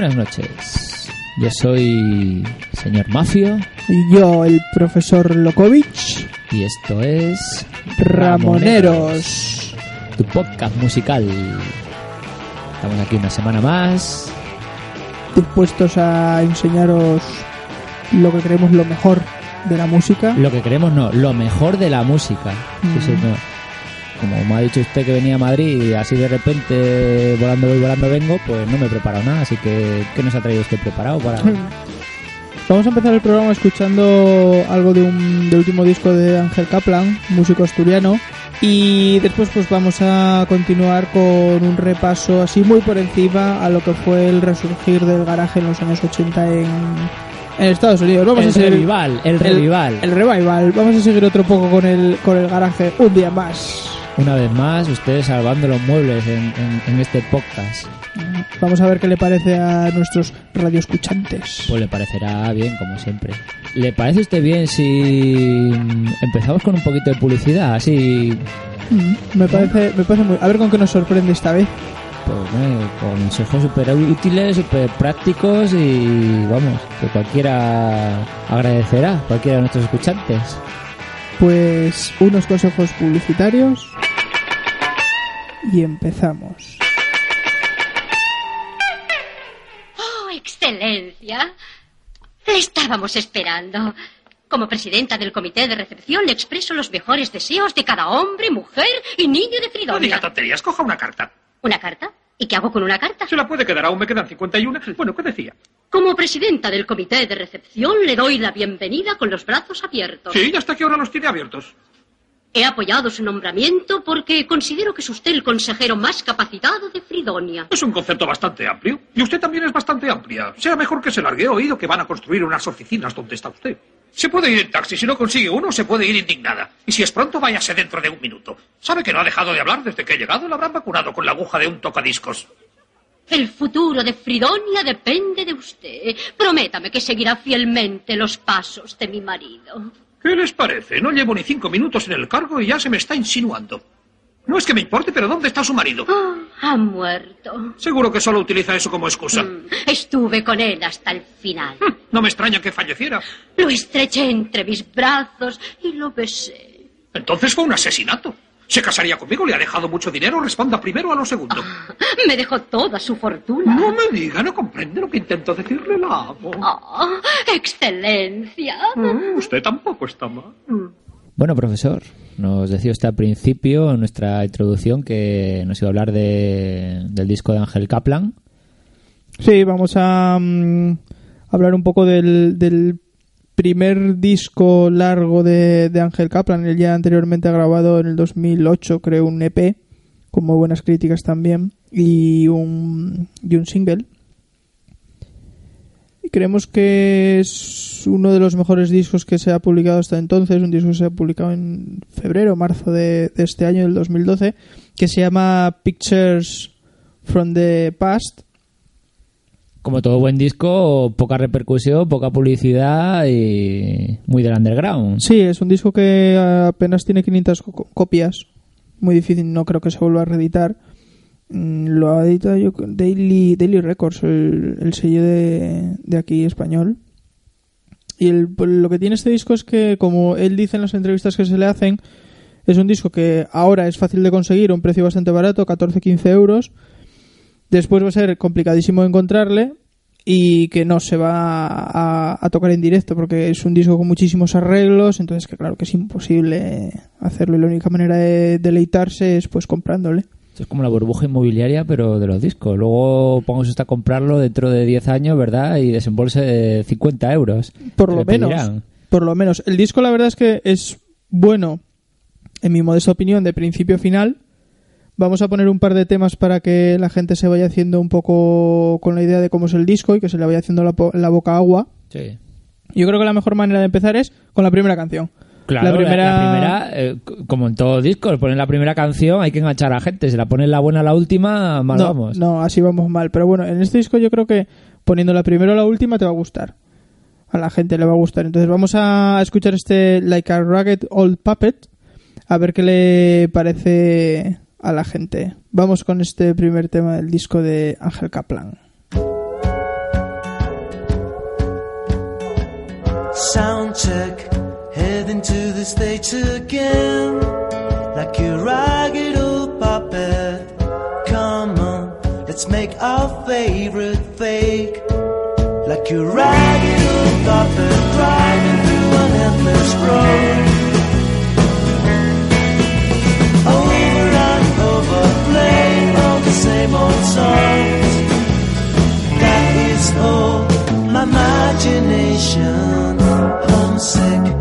Buenas noches. Yo soy señor Mafio Y yo, el profesor Lokovich, y esto es Ramoneros. tu podcast musical. Estamos aquí una semana más. Dispuestos a enseñaros lo que creemos lo mejor de la música. Lo que queremos no, lo mejor de la música. Sí, Mm. señor. Como me ha dicho usted que venía a Madrid y así de repente volando voy, volando vengo, pues no me he preparado nada. Así que, ¿qué nos ha traído usted preparado para...? Vamos a empezar el programa escuchando algo de un, del último disco de Ángel Kaplan, músico asturiano. Y después pues vamos a continuar con un repaso así muy por encima a lo que fue el resurgir del garaje en los años 80 en, en Estados Unidos. Vamos el a seguir revival, el revival. el revival. Vamos a seguir otro poco con el, con el garaje un día más. Una vez más, ustedes salvando los muebles en, en- en este podcast. Vamos a ver qué le parece a nuestros radioescuchantes. Pues le parecerá bien, como siempre. ¿Le parece a usted bien si empezamos con un poquito de publicidad? Así, Mm, Me parece, me parece muy. A ver con qué nos sorprende esta vez. pues, eh, consejos súper útiles, súper prácticos y vamos, que cualquiera agradecerá, cualquiera de nuestros escuchantes. Pues unos consejos publicitarios. Y empezamos. Oh, excelencia. Le estábamos esperando. Como presidenta del comité de recepción le expreso los mejores deseos de cada hombre, mujer y niño de No Fridonia. diga tonterías, coja una carta. ¿Una carta? ¿Y qué hago con una carta? Se la puede quedar, aún me quedan 51. Bueno, ¿qué decía? Como presidenta del comité de recepción le doy la bienvenida con los brazos abiertos. Sí, ya hasta que ahora los tiene abiertos. He apoyado su nombramiento porque considero que es usted el consejero más capacitado de Fridonia. Es un concepto bastante amplio. Y usted también es bastante amplia. Será mejor que se largue. He oído que van a construir unas oficinas donde está usted. Se puede ir en taxi. Si no consigue uno, se puede ir indignada. Y si es pronto, váyase dentro de un minuto. ¿Sabe que no ha dejado de hablar desde que ha llegado? La habrán vacunado con la aguja de un tocadiscos. El futuro de Fridonia depende de usted. Prométame que seguirá fielmente los pasos de mi marido. ¿Qué les parece? No llevo ni cinco minutos en el cargo y ya se me está insinuando. No es que me importe, pero ¿dónde está su marido? Ah, ha muerto. Seguro que solo utiliza eso como excusa. Mm, Estuve con él hasta el final. Hm, No me extraña que falleciera. Lo estreché entre mis brazos y lo besé. Entonces fue un asesinato. ¿Se casaría conmigo? ¿Le ha dejado mucho dinero? Responda primero a lo segundo. Me dejó toda su fortuna. No me diga, no comprende lo que intento decirle, la amo. Ah, excelencia. Mm, Usted tampoco está mal. Bueno, profesor, nos decía usted al principio, en nuestra introducción, que nos iba a hablar de- del disco de Ángel Kaplan. Sí, vamos a mm, hablar un poco del, del primer disco largo de, de Ángel Kaplan. Él ya anteriormente ha grabado en el 2008, creo, un EP, con muy buenas críticas también, y un, y un single. Y creemos que es uno de los mejores discos que se ha publicado hasta entonces, un disco que se ha publicado en febrero, marzo de, de este año, del 2012, que se llama Pictures from the Past. Como todo buen disco, poca repercusión, poca publicidad y muy del underground. Sí, es un disco que apenas tiene 500 co- copias. Muy difícil, no creo que se vuelva a reeditar. Mm, Lo ha editado yo Daily, Daily Records, el, el sello de, de aquí español. Y el- pues, lo que tiene este disco es que, como él dice en las entrevistas que se le hacen, es un disco que ahora es fácil de conseguir a un precio bastante barato, 14-15 euros. Después va a ser complicadísimo encontrarle y que no se va a, a tocar en directo porque es un disco con muchísimos arreglos, entonces que claro que es imposible hacerlo y la única manera de deleitarse es pues comprándole. Es como la burbuja inmobiliaria, pero de los discos. Luego pongamos usted a comprarlo dentro de 10 años, ¿verdad? Y desembolse 50 euros. Por lo menos. pedirán. Por lo menos. El disco la verdad es que es bueno, en mi modesta opinión, de principio a final. Vamos a poner un par de temas para que la gente se vaya haciendo un poco con la idea de cómo es el disco y que se le vaya haciendo la, boca agua. Sí. Yo creo que la mejor manera de empezar es con la primera canción. Claro, la primera, la primera, eh, como en todos discos, ponen la primera canción, hay que enganchar a gente. Si la ponen la buena a la última, mal no, vamos. no, así vamos mal. Pero bueno, en este disco yo creo que poniendo la primera o la última te va a gustar. A la gente le va a gustar. Entonces vamos a escuchar este Like a Ragged Old Puppet. A ver qué le parece a la gente. Vamos con este primer tema del disco de Ángel Kaplan. Sound check, heading to the stage again. Like a ragged old puppet. Come on, let's make our favorite fake. Like a ragged old puppet driving through an endless road. Same old songs. That is all my imagination. Homesick,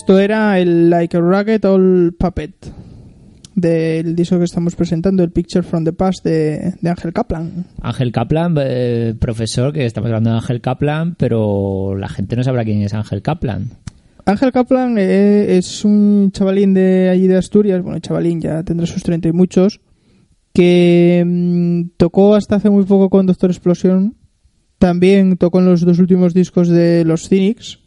Esto era el Like a Ragged Old Puppet del disco que estamos presentando, el Picture from the Past de, de Ángel Kaplan. Ángel Kaplan, eh, profesor, que estamos hablando de Ángel Kaplan, pero la gente no sabrá quién es Ángel Kaplan. Ángel Kaplan eh, es un chavalín de allí de Asturias, bueno, chavalín ya tendrá sus treinta y muchos, que mm, tocó hasta hace muy poco con Doctor Explosión, también tocó en los dos últimos discos de los Cynics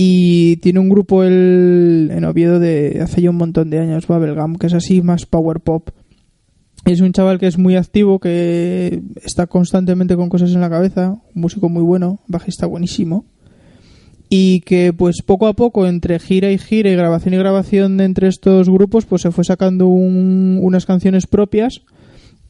y tiene un grupo el, en Oviedo de hace ya un montón de años, Bubblegum, que es así más power pop. Es un chaval que es muy activo, que está constantemente con cosas en la cabeza, un músico muy bueno, bajista buenísimo y que pues poco a poco entre gira y gira y grabación y grabación de entre estos grupos pues se fue sacando un- unas canciones propias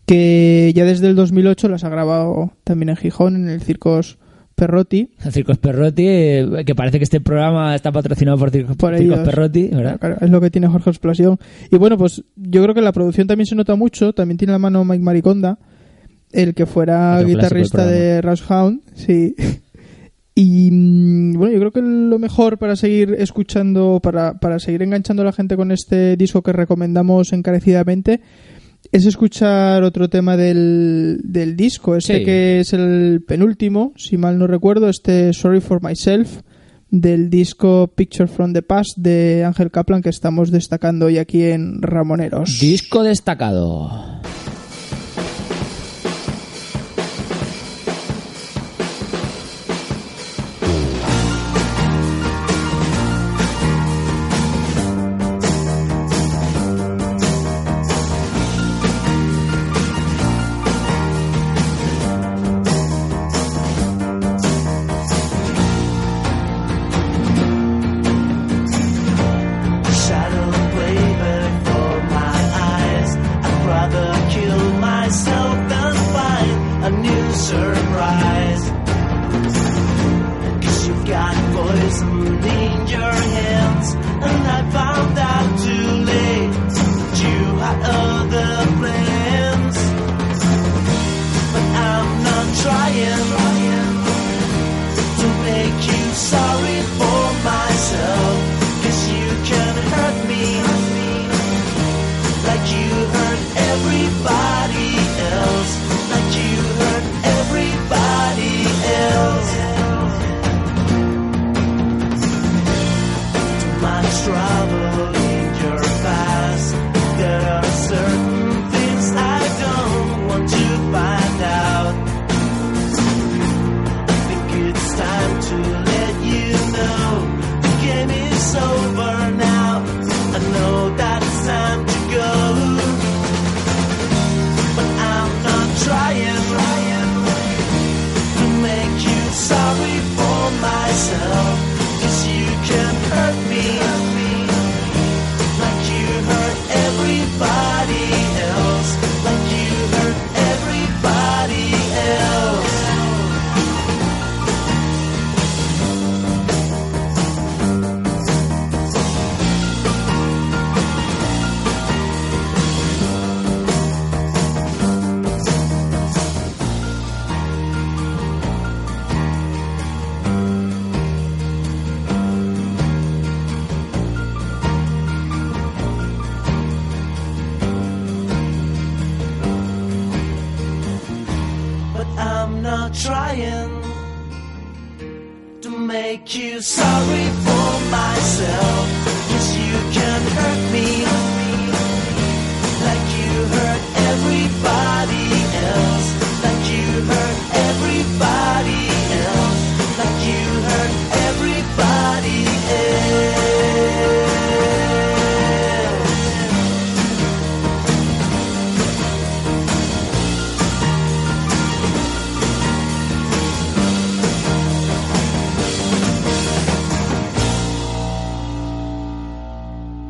que ya desde el 2008 las ha grabado también en Gijón en el Circos Perrotti El Circos Perrotti, eh, que parece que este programa está patrocinado por Circos, Por Circos ellos. Perrotti, ¿verdad? Claro, es lo que tiene Jorge Explosión y bueno pues yo creo que la producción también se nota mucho también tiene la mano Mike Mariconda el que fuera Otro guitarrista de Rush Hound sí Y mm, bueno, yo creo que lo mejor para seguir escuchando, para, para seguir enganchando a la gente con este disco que recomendamos encarecidamente, es escuchar otro tema del, del disco, este Sí. que es el penúltimo, si mal no recuerdo, este Sorry for Myself del disco Picture from the Past de Ángel Kaplan que estamos destacando hoy aquí en Ramoneros. Disco destacado.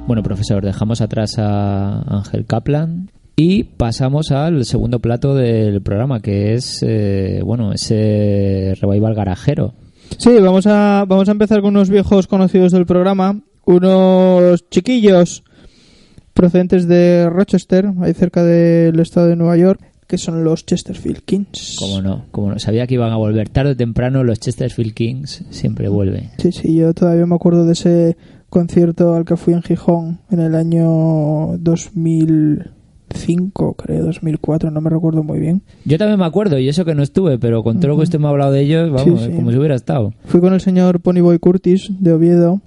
Bueno, profesor, dejamos atrás a Ángel Kaplan y pasamos al segundo plato del programa, que es, eh, bueno, ese revival garajero. Sí, vamos a, vamos a empezar con unos viejos conocidos del programa, unos chiquillos procedentes de Rochester, ahí cerca del estado de Nueva York, que son los Chesterfield Kings. Como no, como no, sabía que iban a volver tarde o temprano los Chesterfield Kings, siempre vuelve. Sí, sí, yo todavía me acuerdo de ese concierto al que fui en Gijón en el año 2005, creo, 2004, no me recuerdo muy bien. Yo también me acuerdo, y eso que no estuve, pero con todo lo que usted me ha hablado de ellos, vamos, Sí, sí. como si hubiera estado. Fui con el señor Ponyboy Curtis de Oviedo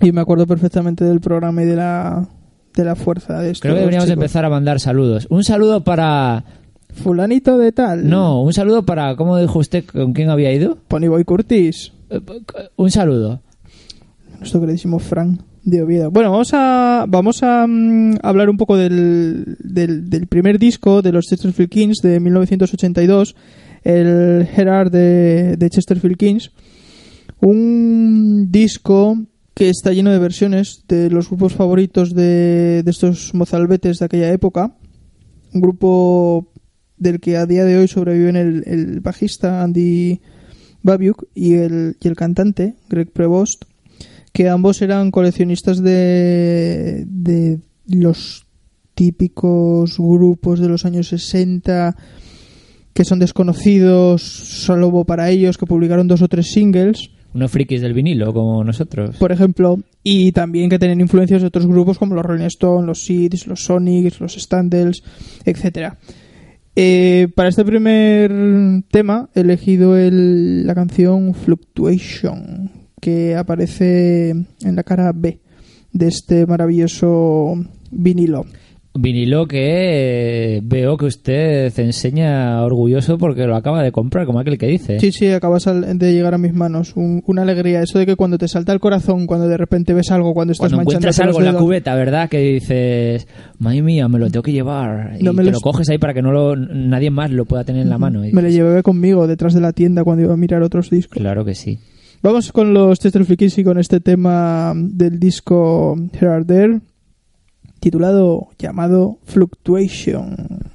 y me acuerdo perfectamente del programa y de la, de la fuerza de estos Creo que deberíamos chicos. empezar a mandar saludos. Un saludo para... Fulanito de tal. No, un saludo para... ¿Cómo dijo usted con quién había ido? Ponyboy Curtis. Eh, Un saludo. Nuestro queridísimo Frank de Oviedo. Bueno, vamos a vamos a mm, hablar un poco del, del, primer disco de los Chesterfield Kings de 1982, el Gerard de, de Chesterfield Kings. Un disco que está lleno de versiones de los grupos favoritos de, de estos mozalbetes de aquella época. Un grupo del que a día de hoy sobreviven el, el bajista Andy Babiuk y el, y el cantante Greg Prevost que ambos eran coleccionistas de, de los típicos grupos de los años 60 que son desconocidos salvo para ellos que publicaron dos o tres singles Unos frikis del vinilo como nosotros. por ejemplo, y también que tienen influencias de otros grupos como los Rolling Stones, los Seeds, los Sonics, los Standells, etcétera. Eh, para este primer tema he elegido el- la canción Fluctuation, que aparece en la cara B de este maravilloso vinilo. Vinilo que eh, veo que usted enseña orgulloso porque lo acaba de comprar, como aquel que dice. Sí, sí, acabas de llegar a mis manos. Un- una alegría. Eso de que cuando te salta el corazón, cuando de repente ves algo, cuando estás Cuando manchando encuentras algo en la cubeta, ¿verdad? Que dices, madre mía, me lo tengo que llevar. Y No me te lo coges ahí para que no lo, nadie más lo pueda tener en la mano. Y Me lo llevé conmigo detrás de la tienda cuando iba a mirar otros discos. Claro que sí. Vamos con los Chester Flickies y con este tema del disco Here There, titulado, llamado Fluctuation.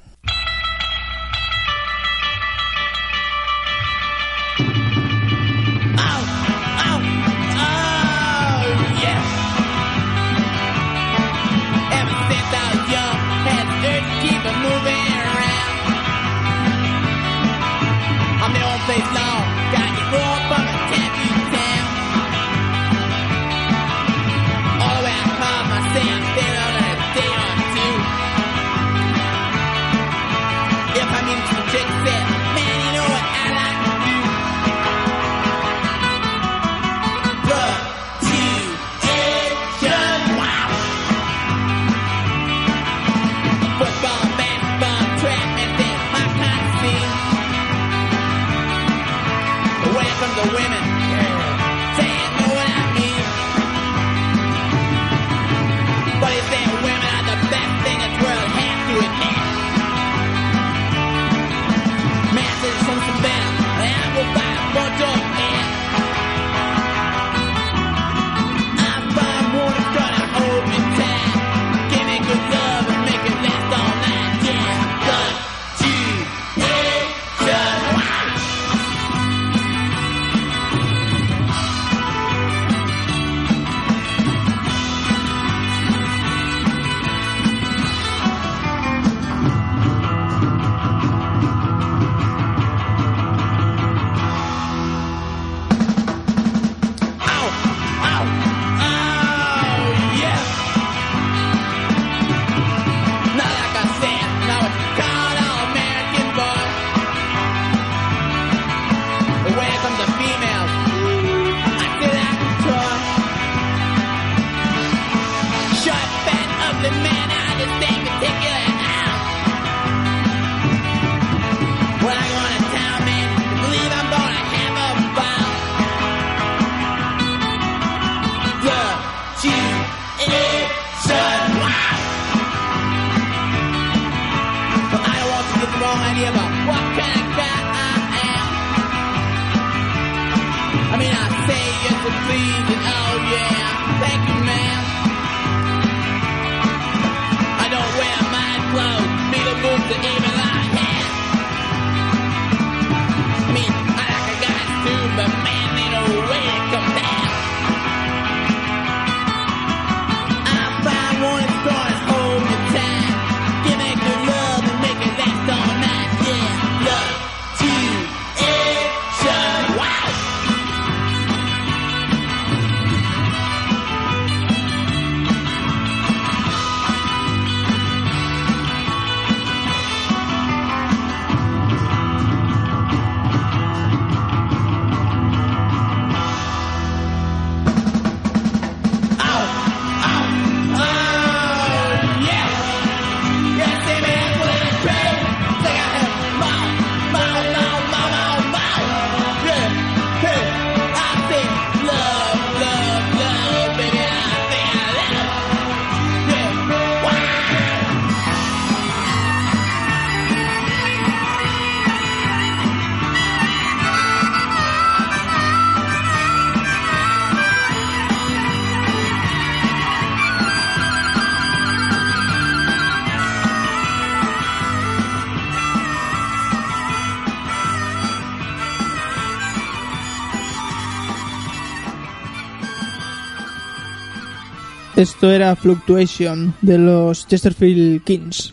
Esto era Fluctuation de los Chesterfield Kings.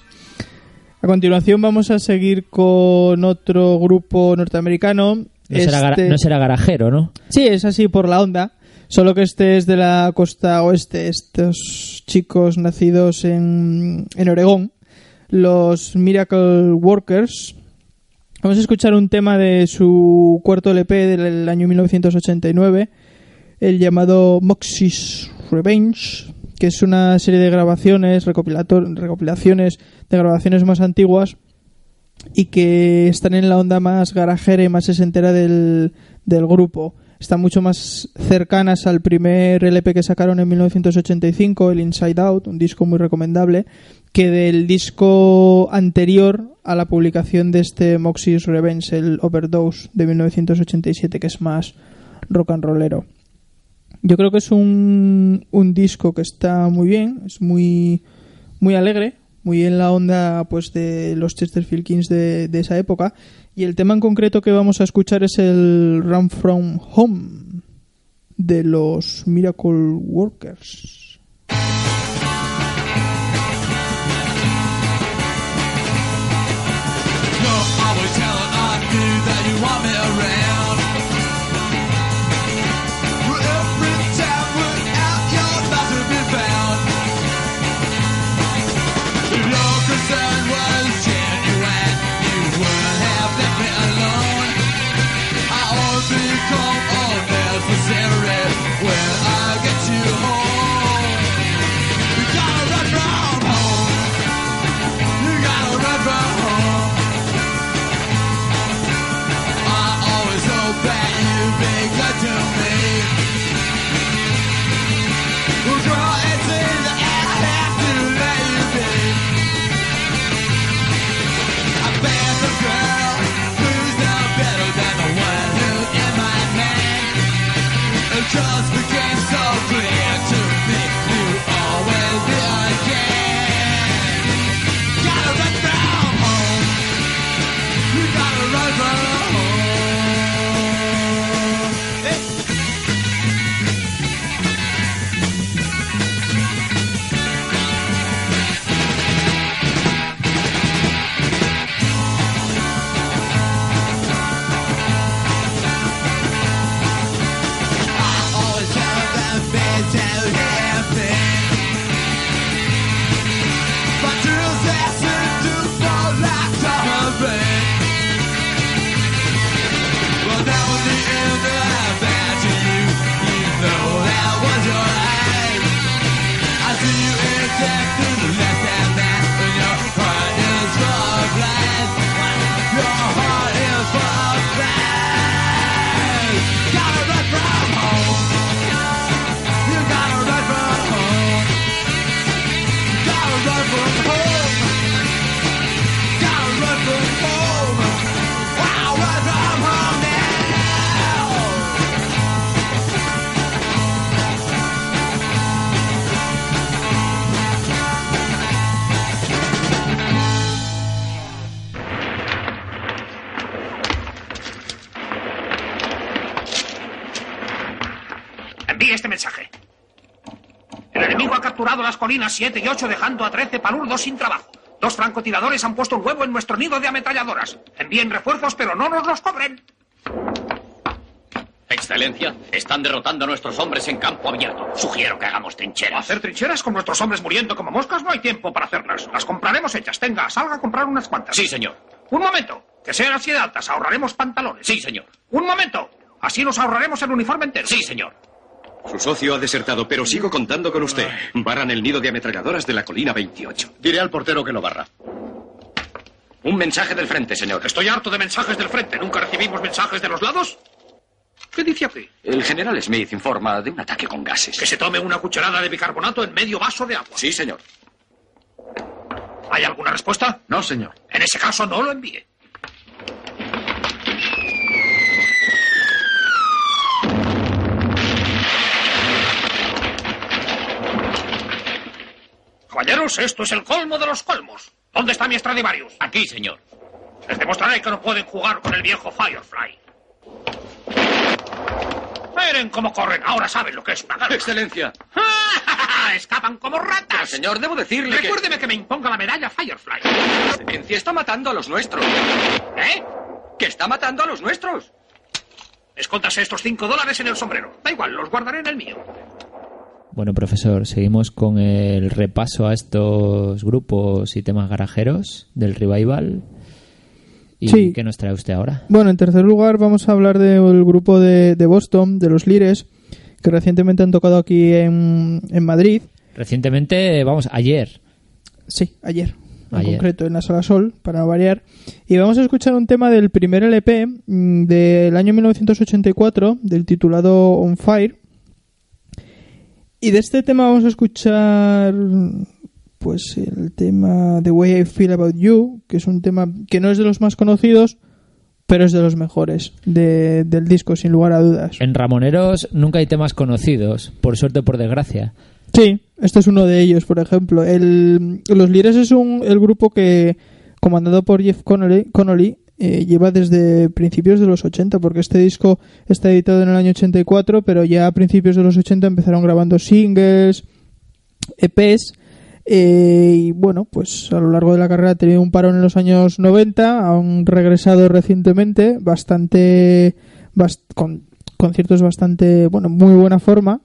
A continuación vamos a seguir con otro grupo norteamericano No, será Este- no será garajero, ¿no? Sí, es así por la onda. Solo que este es de la costa oeste. Estos chicos nacidos en, en Oregón, los Miracle Workers. Vamos a escuchar un tema de su cuarto LP del año 1989, el llamado Moxie's Revenge, que es una serie de grabaciones, recopilaciones de grabaciones más antiguas y que están en la onda más garajera y más sesentera del, del grupo. Están mucho más cercanas al primer LP que sacaron en 1985, el Inside Out, un disco muy recomendable, que del disco anterior a la publicación de este Moxie's Revenge, el Overdose de 1987, que es más rock and rollero. Yo creo que es un, un disco que está muy bien, es muy, muy alegre, muy en la onda pues de los Chesterfield Kings de, de esa época. Y el tema en concreto que vamos a escuchar es el Run From Home de los Miracle Workers. Envíe este mensaje. El enemigo ha capturado las colinas 7 y 8 dejando a 13 palurdos sin trabajo. Dos francotiradores han puesto un huevo en nuestro nido de ametralladoras. Envíen refuerzos, pero no nos los cobren. Excelencia, están derrotando a nuestros hombres en campo abierto. Sugiero que hagamos trincheras. Hacer trincheras con nuestros hombres muriendo como moscas no hay tiempo para hacerlas. Las compraremos hechas. Tenga, salga a comprar unas cuantas. Sí, señor. Un momento. Que sean así de altas. Ahorraremos pantalones. Sí, señor. Un momento. Así nos ahorraremos el uniforme entero. Sí, señor. Su socio ha desertado, pero sigo contando con usted. Barran el nido de ametralladoras de la colina 28. Diré al portero que lo barra. Un mensaje del frente, señor. Estoy harto de mensajes del frente. ¿Nunca recibimos mensajes de los lados? ¿Qué dice aquí? El general Smith informa de un ataque con gases. Que se tome una cucharada de bicarbonato en medio vaso de agua. Sí, señor. ¿Hay alguna respuesta? No, señor. En ese caso, no lo envíe. Caballeros, esto es el colmo de los colmos. ¿Dónde está mi Stradivarius? Aquí, señor. Les demostraré que no pueden jugar con el viejo Firefly. Miren cómo corren. Ahora saben lo que es una guerra. Excelencia. Escapan como ratas. Pero, señor, debo decirle que... Recuérdeme que me imponga la medalla Firefly. Excelencia está matando a los nuestros. ¿Eh? Que está matando a los nuestros. Escóndase estos cinco dólares en el sombrero. Da igual, los guardaré en el mío. Bueno, profesor, seguimos con el repaso a estos grupos y temas garajeros del revival. ¿Y Sí. qué nos trae usted ahora? Bueno, en tercer lugar vamos a hablar del grupo de, de Boston, de los Lires, que recientemente han tocado aquí en, en Madrid. Recientemente, vamos, ayer. Sí, ayer, en Ayer. concreto, en la Sala Sol, para no variar. Y vamos a escuchar un tema del primer LP mm, del año 1984, del titulado On Fire. Y de este tema vamos a escuchar pues el tema The Way I Feel About You, que es un tema que no es de los más conocidos, pero es de los mejores de- del disco, sin lugar a dudas. En Ramoneros nunca hay temas conocidos, por suerte o por desgracia. Sí, este es uno de ellos, por ejemplo. El, los Lires es un, el grupo que, comandado por Jeff Connolly, Connolly eh, lleva desde principios de los 80, porque este disco está editado en el año 84, pero ya a principios de los 80 empezaron grabando singles, EPs, eh, y bueno, pues a lo largo de la carrera ha tenido un parón en los años 90, han regresado recientemente, bastante, bast- con conciertos bastante, bueno, muy buena forma.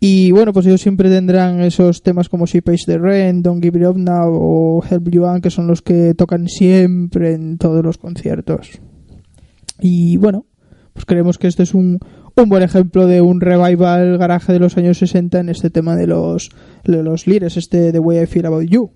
Y bueno, pues ellos siempre tendrán esos temas como She Pays the Rent, Don't Give It Up Now o Help You On, que son los que tocan siempre en todos los conciertos. Y bueno, pues creemos que este es un, un buen ejemplo de un revival garaje de los años 60 en este tema de los, de los lires, este The Way I Feel About You.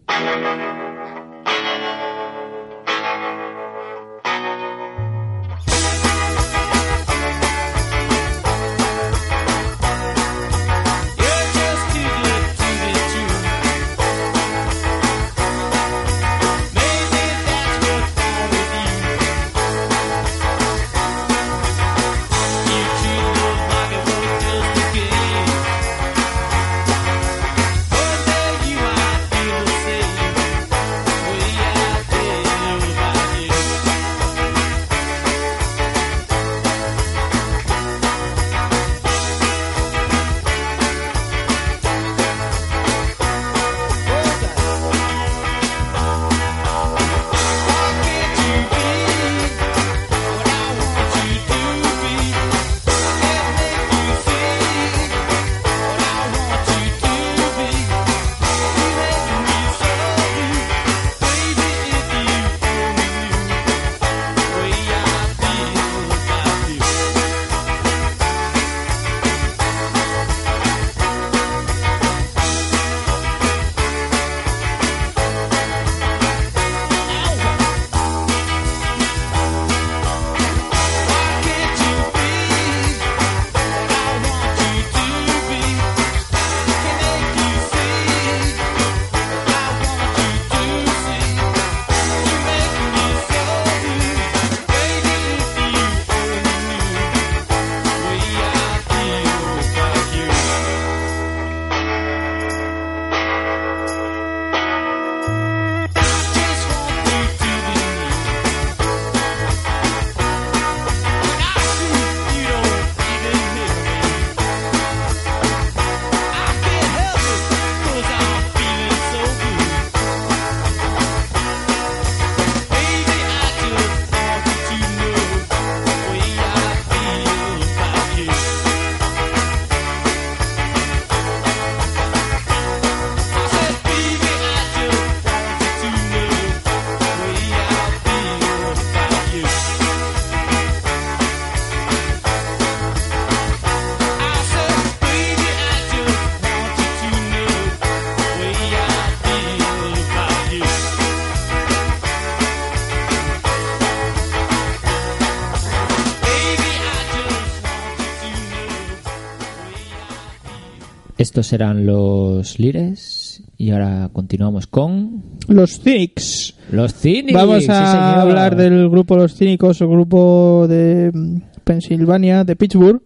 Estos eran los Lires y ahora continuamos con Los Cynics. los Cynics. Vamos a hablar del grupo Los Cínicos, el grupo de mm, Pensilvania, de Pittsburgh.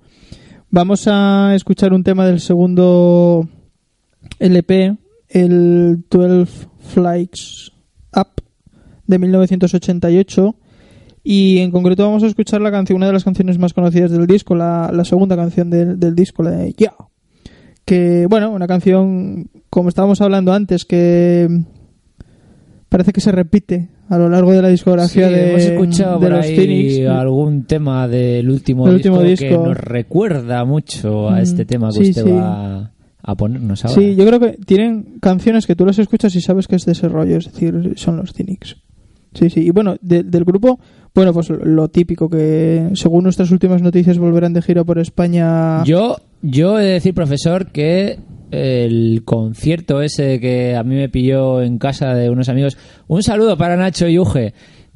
Vamos a escuchar un tema del segundo LP, el 12 Flights Up de 1988. Y en concreto vamos a escuchar la canción, una de las canciones más conocidas del disco, la, la segunda canción del, del disco, la de Yeah. Que, bueno, una canción, como estábamos hablando antes, que parece que se repite a lo largo de la Sí, discografía de, hemos escuchado de por los ahí Phoenix. algún tema del último, Del disco, que nos recuerda mucho a Mm, este tema que sí, usted sí. va a ponernos ahora. Sí, yo creo que tienen canciones que tú las escuchas y sabes que es de ese rollo, es decir, son los Cynics. Sí, sí. Y bueno, de- del grupo, bueno, pues lo típico que según nuestras últimas noticias volverán de gira por España. Yo, yo he de decir, profesor, que el concierto ese que a mí me pilló en casa de unos amigos, un saludo para Nacho y Uge,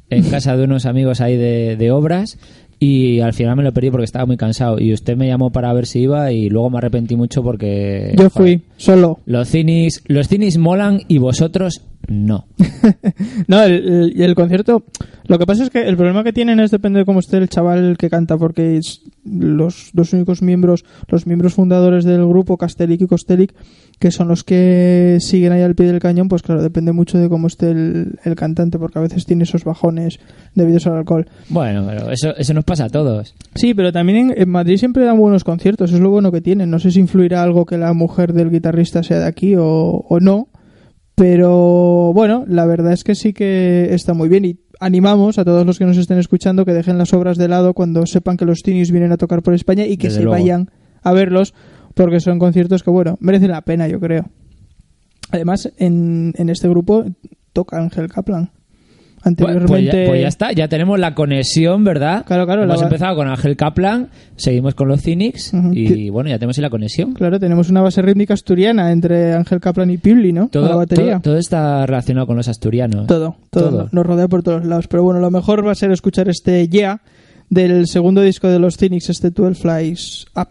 en casa de unos amigos ahí de, de obras, y al final me lo perdí porque estaba muy cansado. Y usted me llamó para ver si iba y luego me arrepentí mucho porque... Yo joder, fui solo. Los cinis, los cinis molan y vosotros no. No, el, el- concierto, lo que pasa es que el problema que tienen es depende de cómo esté el chaval que canta, porque es los dos únicos miembros, los miembros fundadores del grupo, Castellic y Kostelic, que son los que siguen ahí al pie del cañón, pues claro, depende mucho de cómo esté el, el cantante, porque a veces tiene esos bajones debidos al alcohol. Bueno, pero eso, eso nos pasa a todos. Sí, pero también en, en Madrid siempre dan buenos conciertos, es lo bueno que tienen. No sé si influirá algo que la mujer del guitarrista sea de aquí o, o no, pero bueno, la verdad es que sí que está muy bien y animamos a todos los que nos estén escuchando que dejen las obras de lado cuando sepan que los Tinis vienen a tocar por España y que Desde se luego. vayan a verlos porque son conciertos que, bueno, merecen la pena, yo creo. Además, en, en este grupo toca Ángel Kaplan. Bueno, pues, Anteriormente... ya, pues ya está, ya tenemos la conexión, ¿verdad? Claro, claro, Hemos la- empezado con Ángel Kaplan, seguimos con los Cynics y bueno, ya tenemos ahí la conexión. Claro, tenemos una base rítmica asturiana entre Ángel Kaplan y Pibli, ¿no? A la Todo, batería. todo, todo está relacionado con los asturianos. Todo, todo, Todo. nos rodea por todos lados. Pero bueno, lo mejor va a ser escuchar este Yeah del segundo disco de los Cynics, este 12 Flies Up.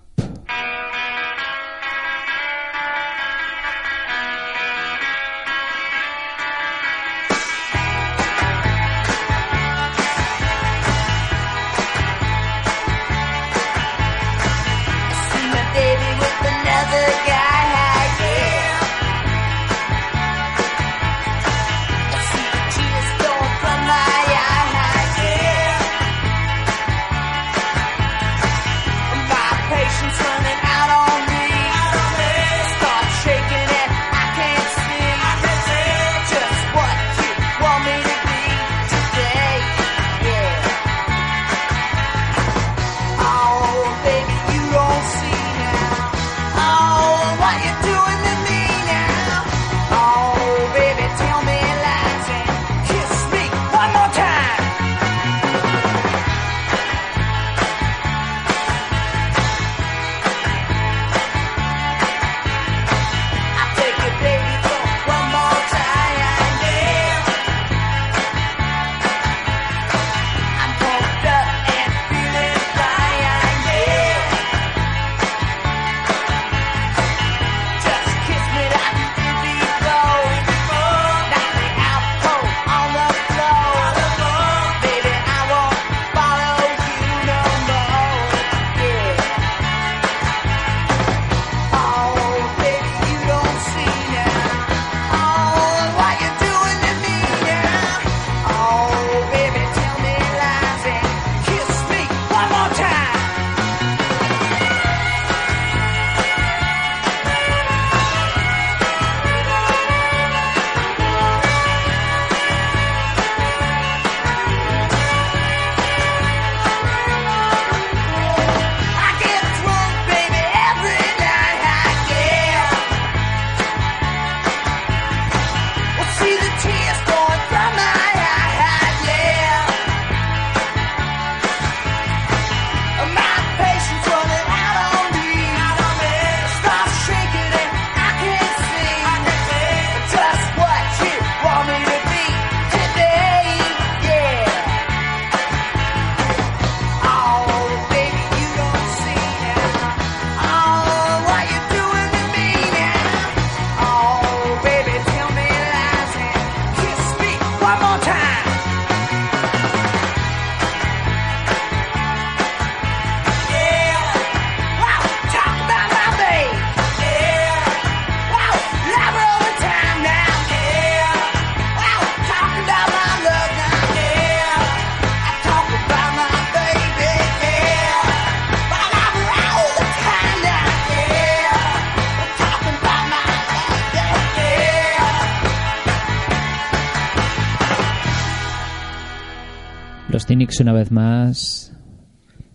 Una vez más,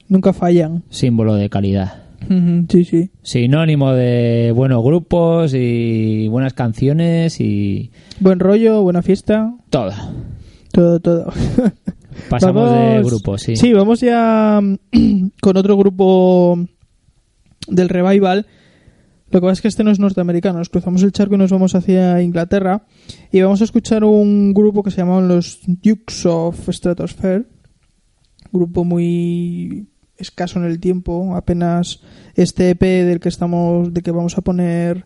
Nunca fallan. símbolo de calidad. Sí, sí. Sinónimo de buenos grupos y buenas canciones y Buen rollo, buena fiesta. todo. Todo, todo. Pasamos de grupos, sí. Sí, vamos ya con otro grupo del revival. Lo que pasa es que este no es norteamericano. Nos cruzamos el charco y nos vamos hacia Inglaterra. Y vamos a escuchar un grupo que se llamaban los Dukes of Stratosphere. Grupo muy escaso en el tiempo. Apenas este EP del que estamos, de que vamos a poner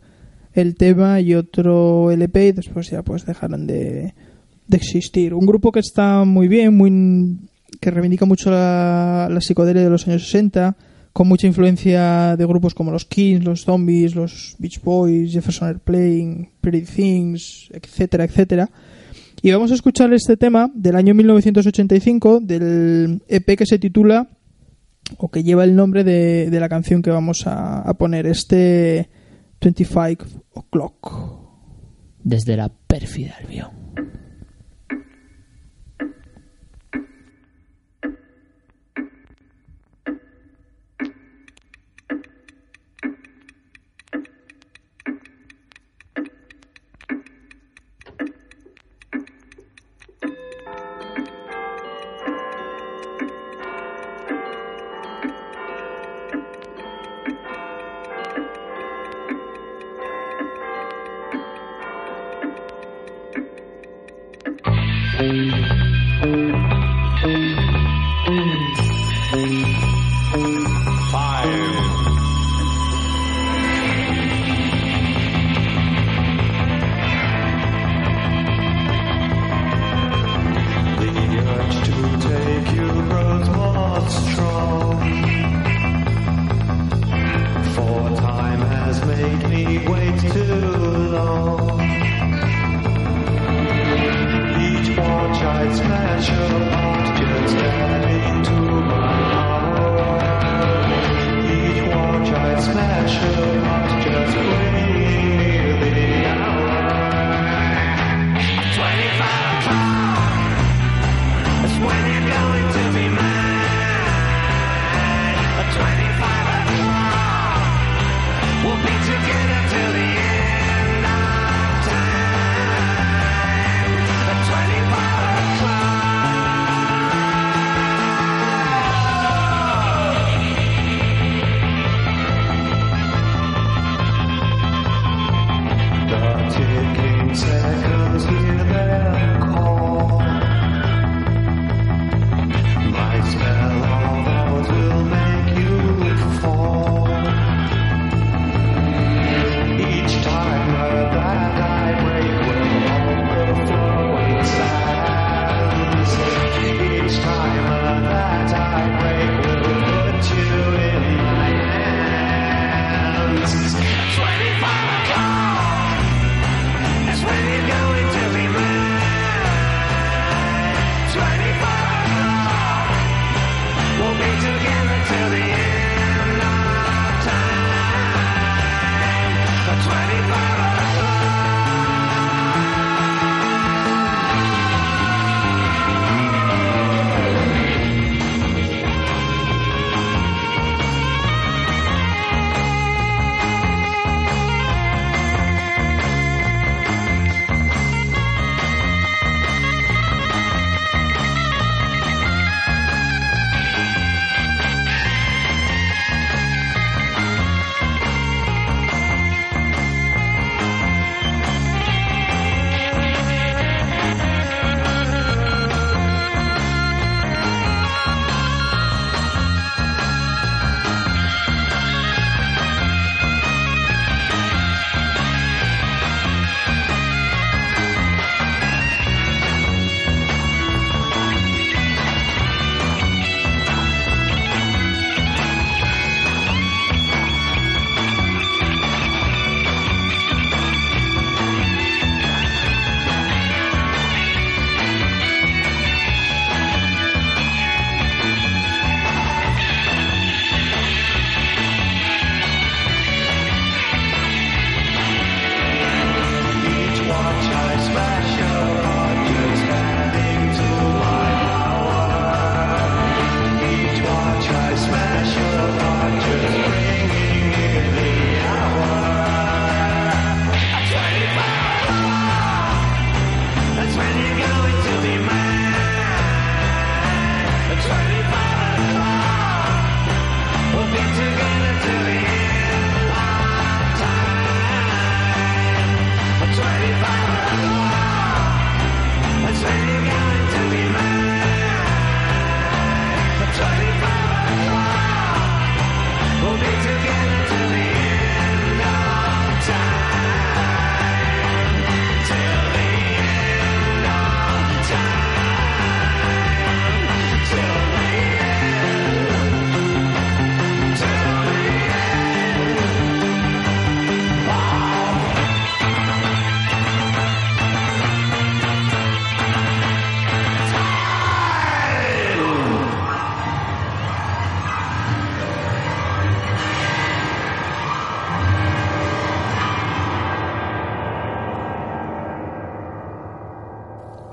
el tema y otro LP y después ya pues dejarán de, de existir. Un grupo que está muy bien, muy que reivindica mucho la, la psicodelia de los años 60, con mucha influencia de grupos como los Kings, los Zombies, los Beach Boys, Jefferson Airplane, Pretty Things, etcétera, etcétera. Y vamos a escuchar este tema del año 1985 del EP que se titula o que lleva el nombre de, la canción que vamos a, poner, este 25 O'Clock. Desde la pérfida Albión.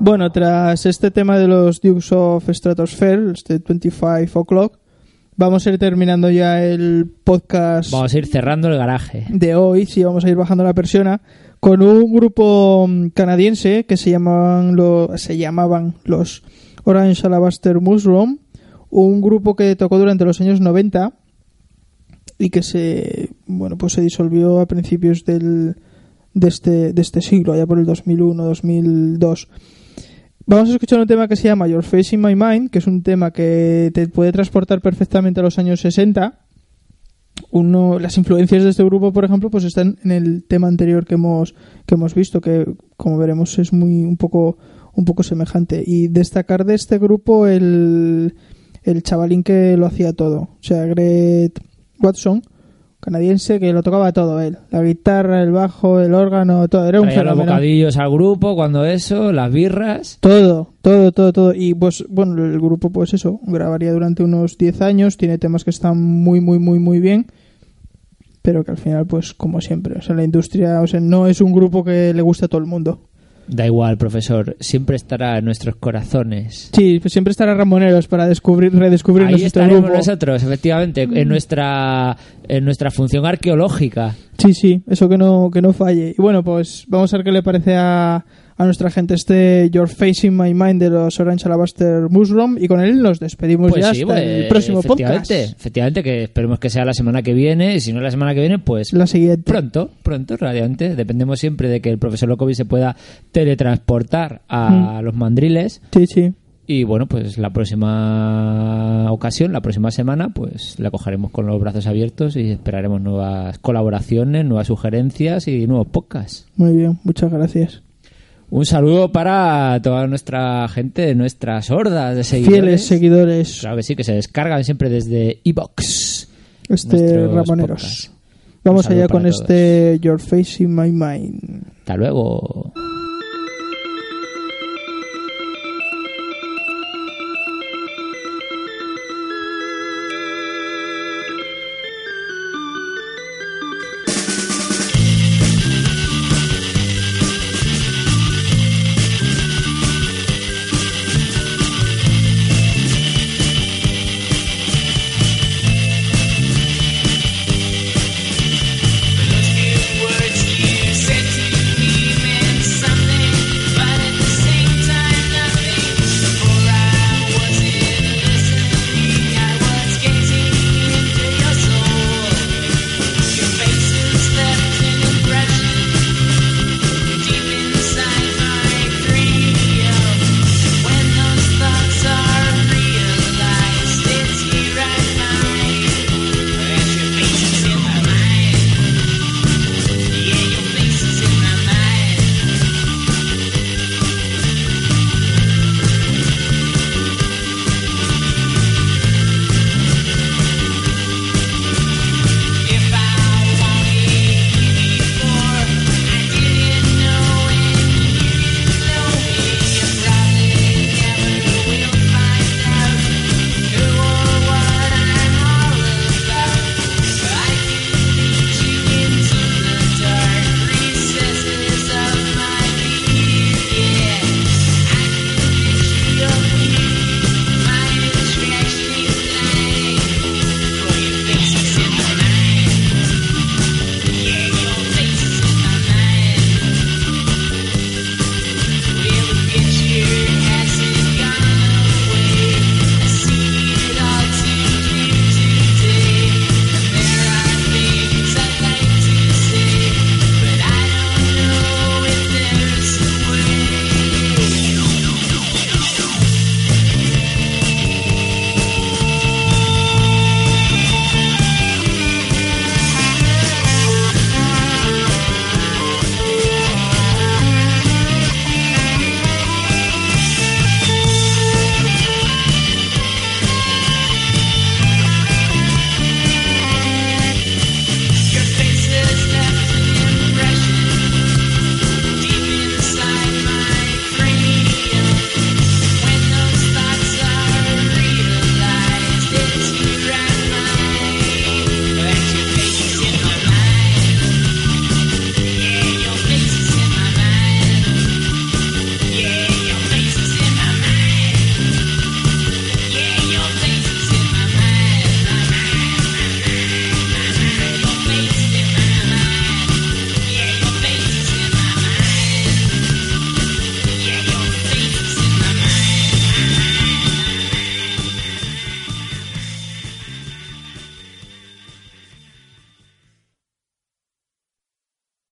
Bueno, tras este tema de los Dukes of Stratosphere, este 25 O'Clock, vamos a ir terminando ya el podcast Vamos a ir cerrando el garaje. de hoy, sí, vamos a ir bajando la persiana, con un grupo mm, canadiense que se llamaban, lo- se llamaban los Orange Alabaster Mushroom, un grupo que tocó durante los años 90 y que se, bueno, pues se disolvió a principios del, de, este, de este siglo, allá por el 2001-2002. Vamos a escuchar un tema que se llama Your Face in My Mind, que es un tema que te puede transportar perfectamente a los años 60 uno las influencias de este grupo por ejemplo pues están en el tema anterior que hemos que hemos visto que como veremos es muy un poco un poco semejante. Y destacar de este grupo el el chavalín que lo hacía todo. O sea Greg Watson canadiense que lo tocaba todo él la guitarra el bajo el órgano todo era un Traía los fenómeno bocadillos al grupo, cuando eso, las birras. todo, todo, todo, todo. Y pues, bueno, el grupo, pues eso, grabaría durante unos 10 años, tiene temas que están muy, muy, muy, muy bien, pero que al final, pues como siempre, o sea, la industria, o sea, no es un grupo que le guste a todo el mundo. Da igual, profesor, siempre estará en nuestros corazones. Sí, pues siempre estará Ramoneros para descubrir, redescubrir Ahí nuestro estaremos grupo. nosotros, efectivamente, en nuestra en nuestra función arqueológica. Sí, sí, eso que no, que no falle. Y bueno, pues vamos a ver qué le parece a, a nuestra gente este Your Face in My Mind de los Orange Alabaster Mushroom y con él nos despedimos Pues ya sí, hasta pues, el próximo podcast. efectivamente, que esperemos que sea la semana que viene, y si no la semana que viene, pues La siguiente. pronto, pronto, radiante. Dependemos siempre de que el profesor Locovi se pueda teletransportar a los mandriles. Sí, sí. Y bueno, pues la próxima ocasión, la próxima semana, pues la cogeremos con los brazos abiertos y esperaremos nuevas colaboraciones, nuevas sugerencias y nuevos podcasts. Muy bien, muchas gracias. Un saludo para toda nuestra gente, nuestras hordas de seguidores. Fieles seguidores, Claro que sí, que se descargan siempre desde Evox. este Ramoneros. podcasts. Vamos allá con todos. este Your Face in My Mind. Hasta luego.